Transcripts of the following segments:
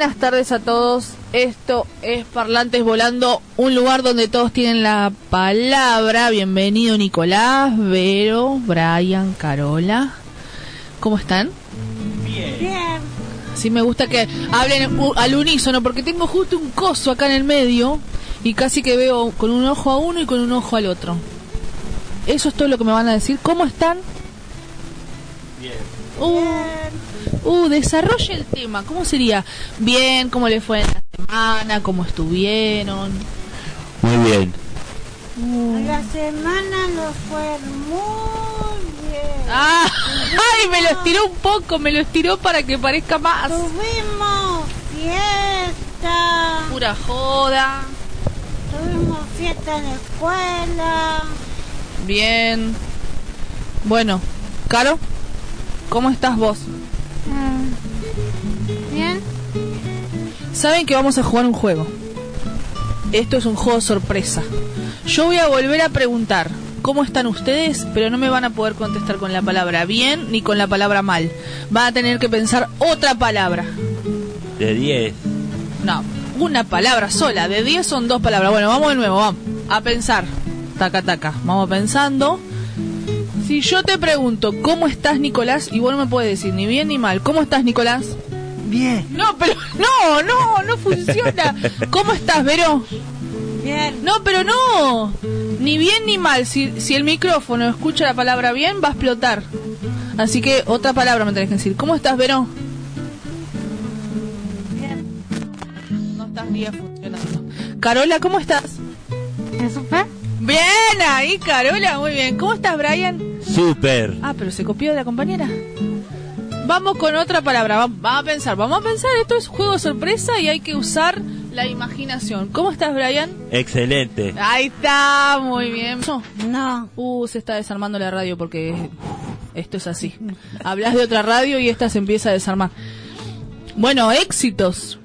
Buenas tardes a todos. Esto es Parlantes Volando, un lugar donde todos tienen la palabra. Bienvenido Nicolás, Vero, Brian, Carola. ¿Cómo están? Bien. Sí, me gusta que hablen al unísono porque tengo justo un coso acá en el medio y casi que veo con un ojo a uno y con un ojo al otro. Eso es todo lo que me van a decir. ¿Cómo están? Bien. Uh, uh, desarrolle el tema. ¿Cómo sería? Bien, ¿cómo le fue en la semana? ¿Cómo estuvieron? Muy bien. La semana nos fue muy bien. Ah, ¡Ay! Me lo estiró un poco, me lo estiró para que parezca más. Tuvimos fiesta. Pura joda. Tuvimos fiesta en la escuela. Bien. Bueno, Caro, ¿cómo estás vos? Bien. Saben que vamos a jugar un juego. Esto es un juego sorpresa. Yo voy a volver a preguntar cómo están ustedes, pero no me van a poder contestar con la palabra bien ni con la palabra mal. Van a tener que pensar otra palabra. De 10. No, una palabra sola. De 10 son dos palabras. Bueno, vamos de nuevo, vamos. A pensar. Taca, taca. Vamos pensando. Si yo te pregunto, ¿cómo estás, Nicolás? Y vos no me puedes decir ni bien ni mal. ¿Cómo estás, Nicolás? Bien. No, pero no, no, no funciona. ¿Cómo estás, Vero? Bien. No, pero no. Ni bien ni mal. Si, si el micrófono escucha la palabra bien, va a explotar. Así que otra palabra me tenés que decir. ¿Cómo estás, Vero? Bien. No estás ni funcionando. Carola, ¿cómo estás? Bien, ahí, Carola, muy bien. ¿Cómo estás, Brian? Super. Ah, pero se copió de la compañera. Vamos con otra palabra. va- Vamos a pensar, vamos a pensar. Esto es juego sorpresa y hay que usar la imaginación. ¿Cómo estás, Brian? Excelente. Ahí está, muy bien. No. Uh, se está desarmando la radio porque esto es así. Hablas de otra radio y esta se empieza a desarmar. Bueno, éxitos.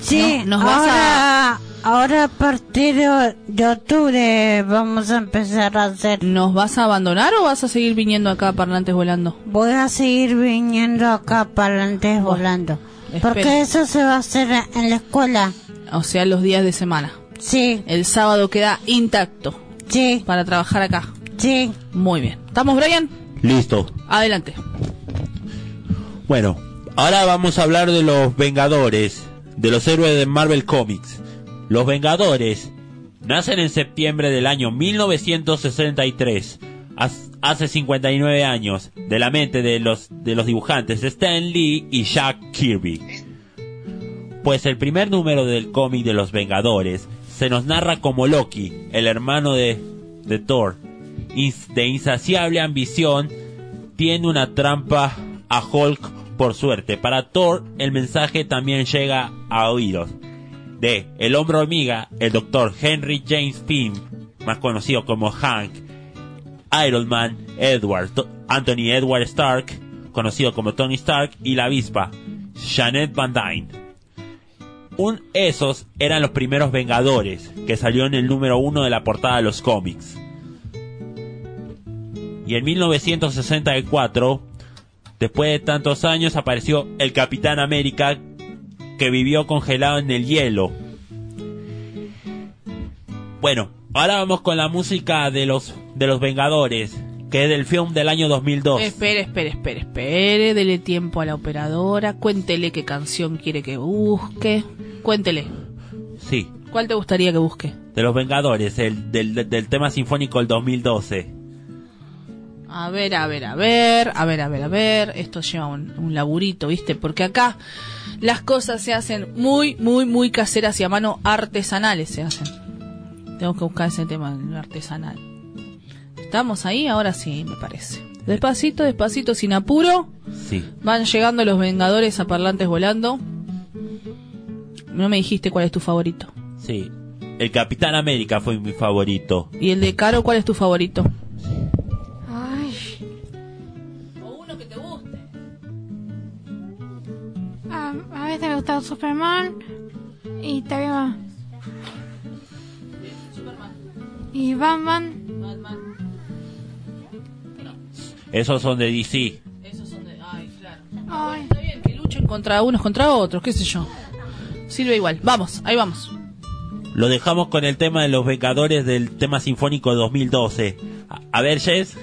Sí, No, nos vas ahora, ahora a partir de, de octubre vamos a empezar a hacer. ¿Nos vas a abandonar o vas a seguir viniendo acá a Parlantes Volando? Voy a seguir viniendo acá para adelante volando. Porque eso se va a hacer en la escuela. O sea, los días de semana. Sí, El sábado queda intacto sí, para trabajar acá. sí. Muy bien. ¿Estamos, Brian? Listo. Adelante. Bueno, ahora vamos a hablar de los Vengadores, de los héroes de Marvel Comics. Los Vengadores nacen en septiembre del año 1963, haz- hace 59 años, de la mente de los, de los dibujantes Stan Lee y Jack Kirby. Pues el primer número del cómic de los Vengadores se nos narra como Loki, el hermano de, de Thor, de insaciable ambición, tiene una trampa a Hulk por suerte. Para Thor, el mensaje también llega a oídos de el hombre hormiga, el doctor Henry James Pym, más conocido como Hank, Iron Man, Edward, Anthony Edward Stark, conocido como Tony Stark, y la avispa, Janet Van Dyne. Un, esos eran los primeros Vengadores, que salió en el número uno de la portada de los cómics. Y en 1964, después de tantos años, apareció el Capitán América, que vivió congelado en el hielo. Bueno, ahora vamos con la música de los, de los Vengadores, que es del film del año 2002. Espere, espere, espere, espere. Dele tiempo a la operadora. Cuéntele qué canción quiere que busque. Cuéntele. Sí, ¿Cuál te gustaría que busque? de los Vengadores, el, del, del tema sinfónico del 2012. A ver, a ver, a ver, a ver, a ver, a ver. Esto lleva un, un laburito, ¿viste? Porque acá las cosas se hacen muy, muy, muy caseras y a mano artesanales se hacen. Tengo que buscar ese tema artesanal. ¿Estamos ahí? Ahora sí, me parece. Despacito, despacito, sin apuro. Sí. Van llegando los Vengadores a parlantes volando. No me dijiste cuál es tu favorito. Sí. El Capitán América fue mi favorito. ¿Y el de Caro cuál es tu favorito? A, a veces me gusta Superman y también va- y Batman. Esos son de DC. Esos son de... Ay, claro. Ay, Está bien que luchen contra unos contra otros, qué sé yo. sirve igual. Vamos, ahí vamos. Lo dejamos con el tema de los Vengadores del tema sinfónico 2012. A, a ver, Jess.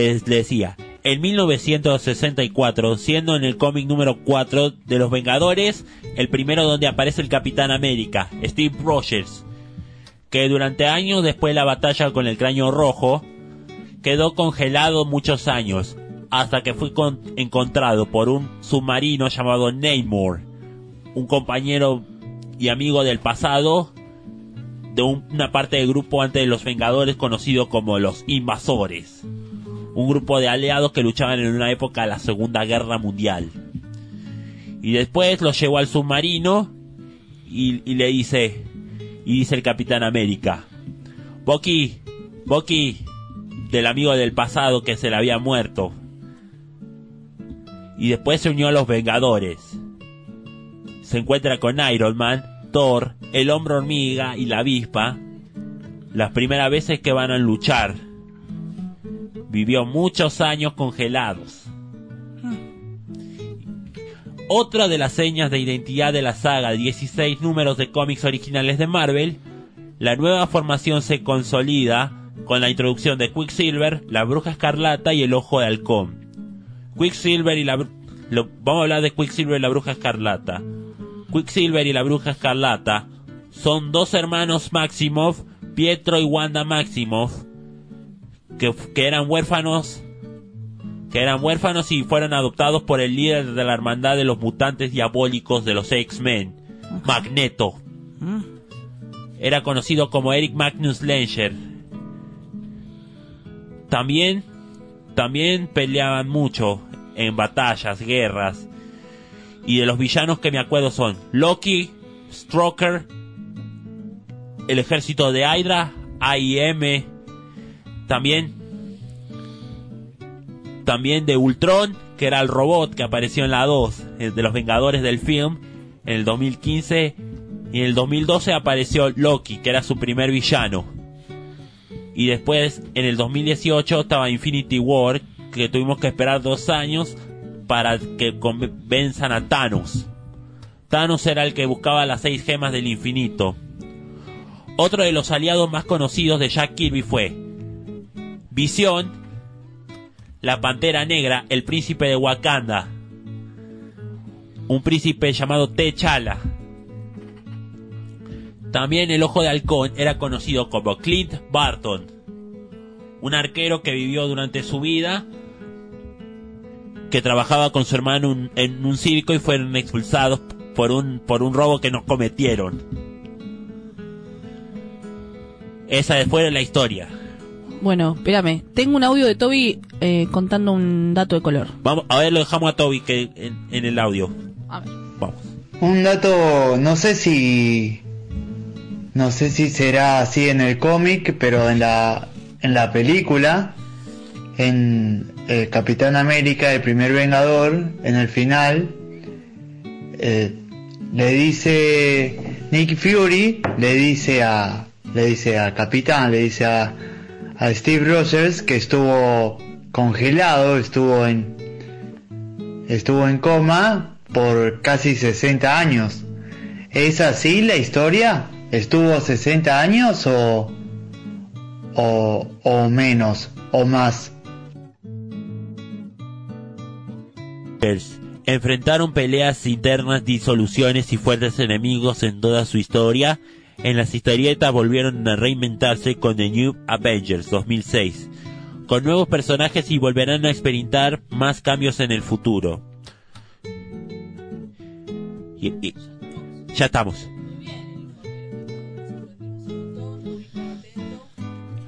Que decía, en 1964, siendo en el cómic número 4 de los Vengadores, el primero donde aparece el Capitán América, Steve Rogers, que durante años después de la batalla con el cráneo rojo, quedó congelado muchos años, hasta que fue con- encontrado por un submarino llamado Namor, un compañero y amigo del pasado de un- una parte del grupo antes de los Vengadores conocido como los Invasores, un grupo de aliados que luchaban en una época de la Segunda Guerra Mundial. Y después los llevó al submarino y, y le dice, y dice el Capitán América, Bucky, Bucky, del amigo del pasado que se le había muerto. Y después se unió a los Vengadores. Se encuentra con Iron Man, Thor, el hombre hormiga y la avispa. Las primeras veces que van a luchar. Vivió muchos años congelados. Otra de las señas de identidad de la saga, 16 números de cómics originales de Marvel, la nueva formación se consolida con la introducción de Quicksilver, la Bruja Escarlata y el Ojo de Halcón. Quicksilver y la... vamos a hablar de Quicksilver y la Bruja Escarlata. Quicksilver y la Bruja Escarlata son dos hermanos Maximoff, Pietro y Wanda Maximoff, que, que eran huérfanos que eran huérfanos y fueron adoptados por el líder de la hermandad de los mutantes diabólicos de los X-Men, Magneto. Era conocido como Eric Magnus Langer. También, también peleaban mucho en batallas, guerras. Y de los villanos que me acuerdo son Loki, Stroker, el ejército de Hydra, AIM, también también de Ultron, que era el robot que apareció en la 2 eh, de los Vengadores del film en el 2015 y en el 2012 apareció Loki, que era su primer villano. Y después en el 2018 estaba Infinity War, que tuvimos que esperar dos años para que venzan a Thanos. Thanos era el que buscaba las seis gemas del infinito. Otro de los aliados más conocidos de Jack Kirby fue Visión, la Pantera Negra, el príncipe de Wakanda, un príncipe llamado T'Challa. También el Ojo de Halcón era conocido como Clint Barton, un arquero que vivió durante su vida que trabajaba con su hermano en un circo y fueron expulsados por un, por un robo que no cometieron. Esa fue la historia. Bueno, espérame. Tengo un audio de Toby eh, contando un dato de color. Vamos, a ver, lo dejamos a Toby que en, en el audio. A ver. Vamos. Un dato, no sé si no sé si será así en el cómic, pero en la en la película en el Capitán América, el primer Vengador, en el final eh, le dice Nick Fury le dice a le dice al Capitán, le dice a a Steve Rogers que estuvo congelado, estuvo en estuvo en coma por casi 60 años. ¿Es así la historia? ¿Estuvo 60 años o, o, o menos o más? Enfrentaron peleas internas, disoluciones y fuertes enemigos en toda su historia. En las historietas volvieron a reinventarse con The New Avengers 2006, con nuevos personajes y volverán a experimentar más cambios en el futuro. Y, ya estamos.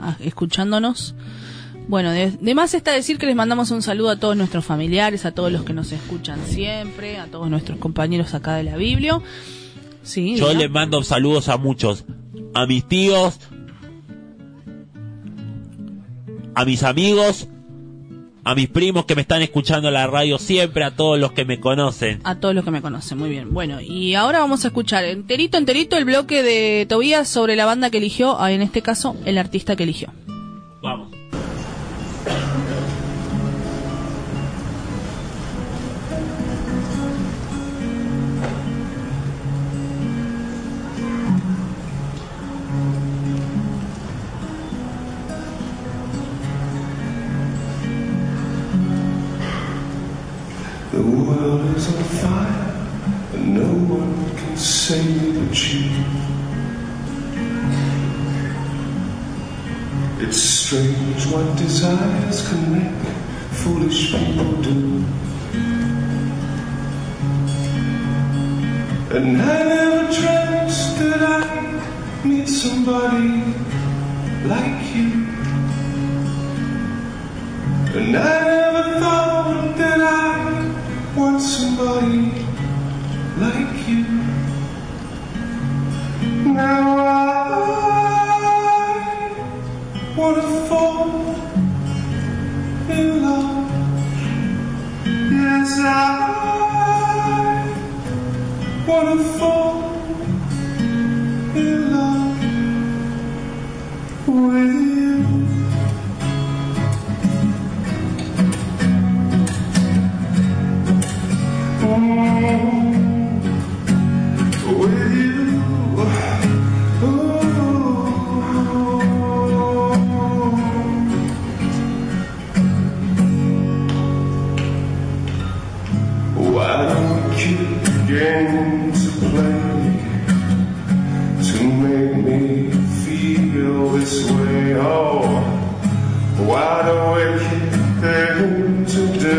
ah, escuchándonos. Bueno, de más está decir que les mandamos un saludo a todos nuestros familiares, a todos los que nos escuchan siempre, a todos nuestros compañeros acá de la Biblia. Sí, Yo les mando saludos a muchos, a mis tíos, a mis amigos, a mis primos que me están escuchando en la radio siempre, a todos los que me conocen. a todos los que me conocen, muy bien. Bueno, y ahora vamos a escuchar enterito, enterito el bloque de Tobías sobre la banda que eligió, ah, en este caso, el artista que eligió. It's strange what desires can make foolish people do. And I never dreamt that I'd meet somebody like wanna fall in love. Yes, I wanna fall thing to do.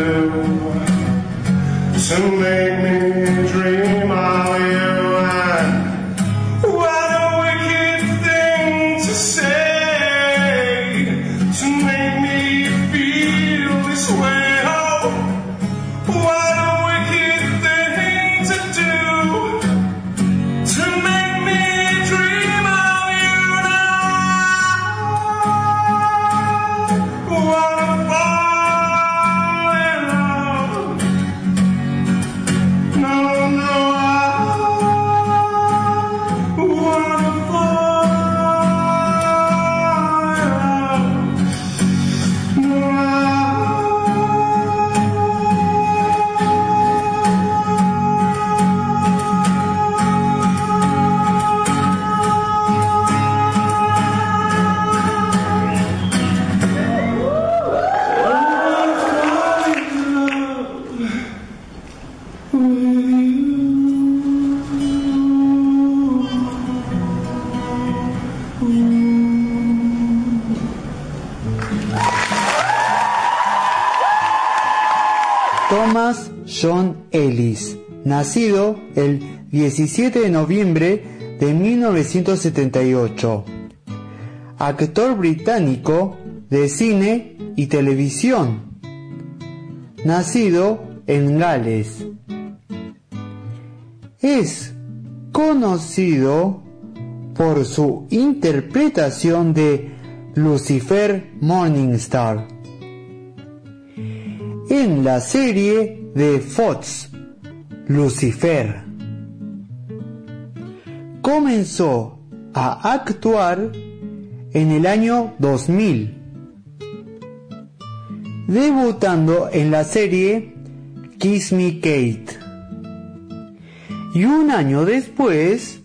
To make me el 17 de noviembre de 1978. Actor británico de cine y televisión. Nacido en Gales. Es conocido por su interpretación de Lucifer Morningstar en la serie de Fox Lucifer. Comenzó a actuar en el año 2000, debutando en la serie Kiss Me Kate. Y un año después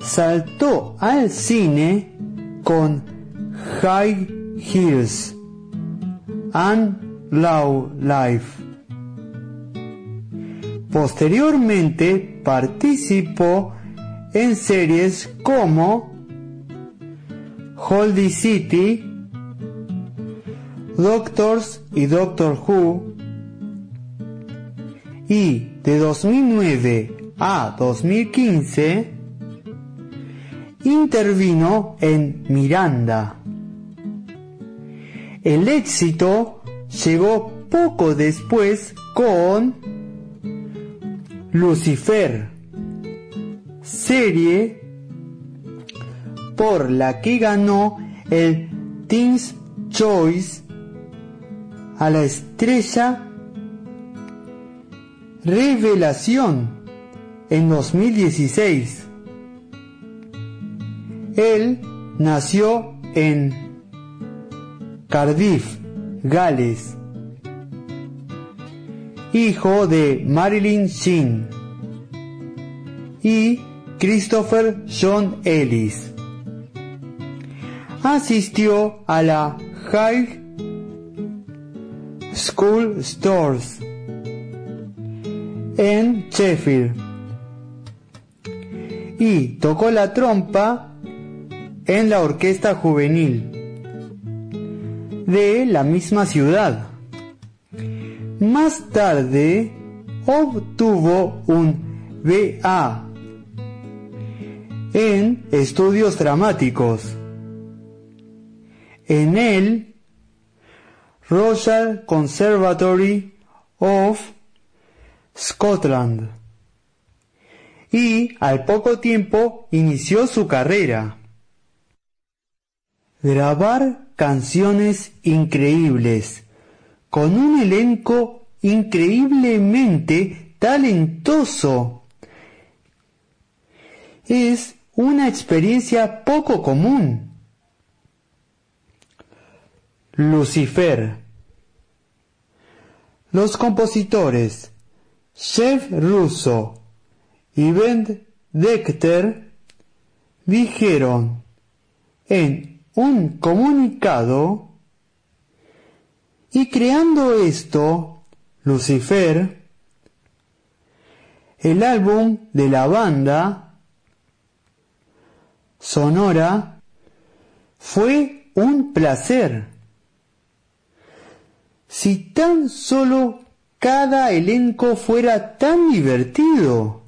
saltó al cine con High Heels and Low Life. Posteriormente participó en series como Holdy City, Doctors y Doctor Who, y de 2009 a 2015 intervino en Miranda. El éxito llegó poco después con Lucifer, serie por la que ganó el Teens Choice a la estrella Revelación en 2016. Él nació en Cardiff, Gales, hijo de Marilyn Sheen y Christopher John Ellis. Asistió a la High School Stores en Sheffield y tocó la trompa en la orquesta juvenil de la misma ciudad. Más tarde obtuvo un BA en estudios dramáticos. En el Royal Conservatory of Scotland. Y al poco tiempo inició su carrera. Grabar canciones increíbles, con un elenco increíblemente talentoso. Es una experiencia poco común. Lucifer. Los compositores Jeff Russo y Ben Decter dijeron en un comunicado y creando esto, Lucifer, el álbum de la banda sonora fue un placer. Si tan solo cada elenco fuera tan divertido,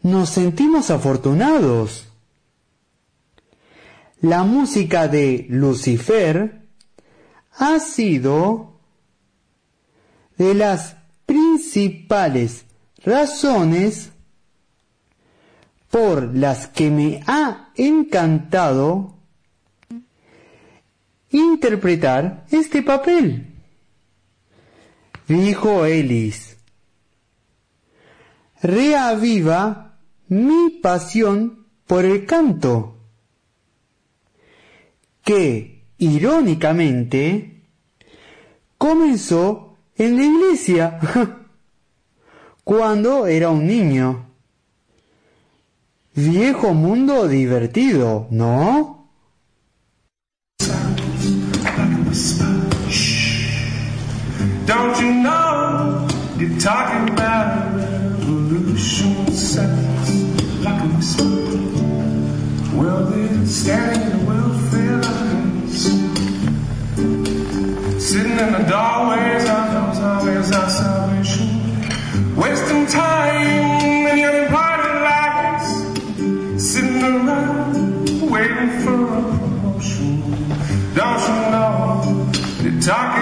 nos sentimos afortunados. La música de Lucifer ha sido de las principales razones por las que me ha encantado interpretar este papel, dijo Ellis. Reaviva mi pasión por el canto que, irónicamente, comenzó en la iglesia cuando era un niño. Viejo mundo divertido, ¿no? Don't you know you're talking about revolution sounds like a whisper? Well, they're standing Sitting in the doorways of those highways of salvation. Wasting time in your departed lives. Sitting around waiting for a promotion. Don't you know? You're talking.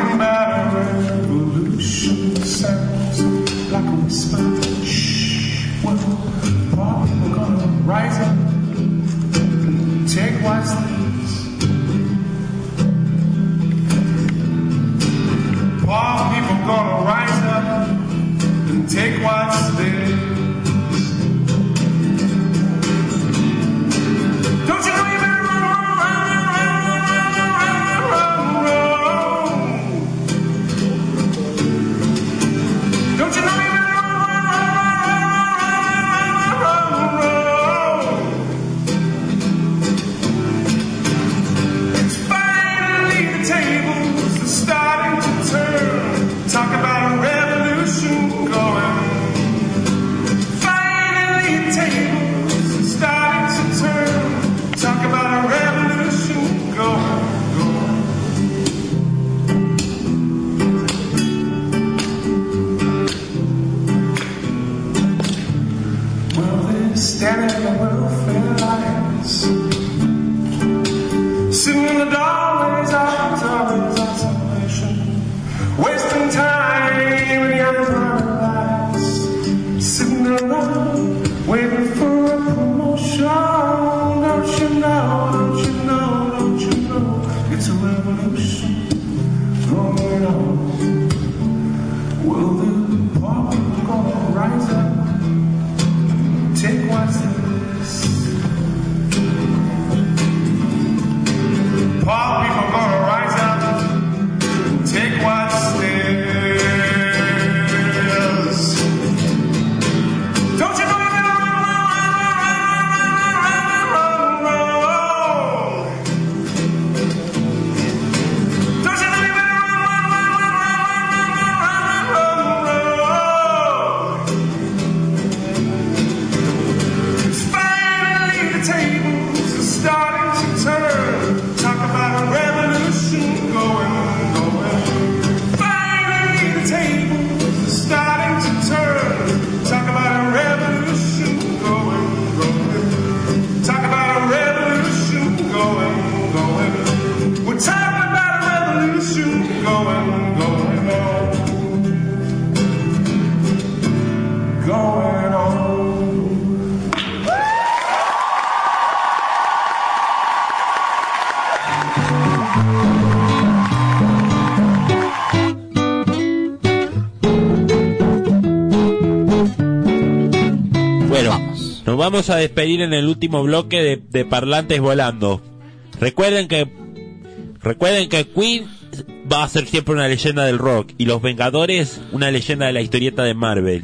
Vamos. a despedir en el último bloque de, de Parlantes Volando. Recuerden que recuerden que Queen va a ser siempre una leyenda del rock y Los Vengadores una leyenda de la historieta de Marvel.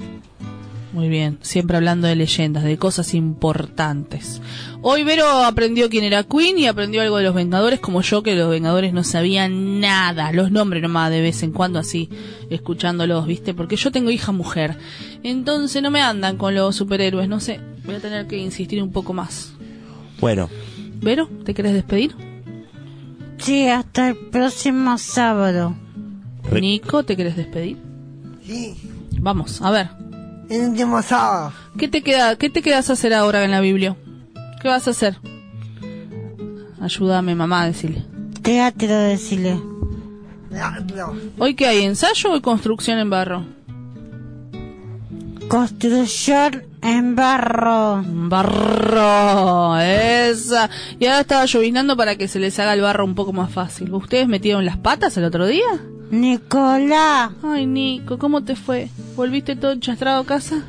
Muy bien, siempre hablando de leyendas, de cosas importantes. Hoy Vero aprendió quién era Queen y aprendió algo de los Vengadores, como yo que los Vengadores no sabían nada, los nombres nomás de vez en cuando así, escuchándolos, ¿viste? Porque yo tengo hija mujer, entonces no me andan con los superhéroes, no sé, voy a tener que insistir un poco más. Bueno, Vero, ¿te querés despedir? Sí, hasta el próximo sábado. Re- Nico, ¿te querés despedir? Sí, Vamos, a ver, el último sábado. ¿qué te queda, qué te quedas a hacer ahora en la Biblia? ¿Qué vas a hacer? Ayúdame, mamá, a decirle. Teatro, decirle. No, no. ¿Hoy qué hay? ¿Ensayo o construcción en barro? Construcción en barro. Barro, esa. Y ahora estaba llovinando para que se les haga el barro un poco más fácil. ¿Ustedes metieron las patas el otro día? Nicolás. Ay, Nico, ¿cómo te fue? ¿Volviste todo enchastrado a casa?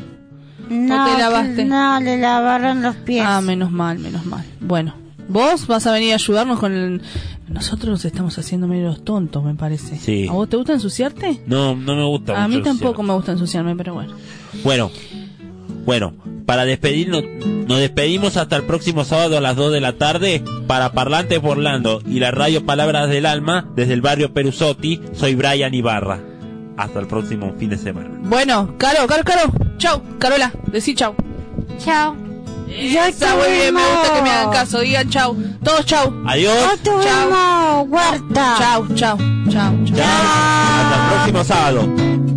No, te lavaste? No, le lavaron los pies. Ah, menos mal, menos mal. Bueno, vos vas a venir a ayudarnos con el... Nosotros nos estamos haciendo medio los tontos, me parece. Sí. ¿A vos te gusta ensuciarte? no, no me gusta A mí mucho el tampoco me gusta ensuciarme, pero bueno. Bueno, bueno, para despedirnos, nos despedimos hasta el próximo sábado a las 2 de la tarde para Parlantes Orlando y la radio Palabras del Alma desde el barrio Perusotti. Soy Brian Ibarra. Hasta el próximo fin de semana. Bueno, Caro, Caro, Caro. Chau, Carola, decí chau. Chao. Ya Está muy bien, me gusta que me hagan caso. Digan chau. Todos chau. Adiós. Chau, chau, chau, chau. Chao. Hasta el próximo sábado.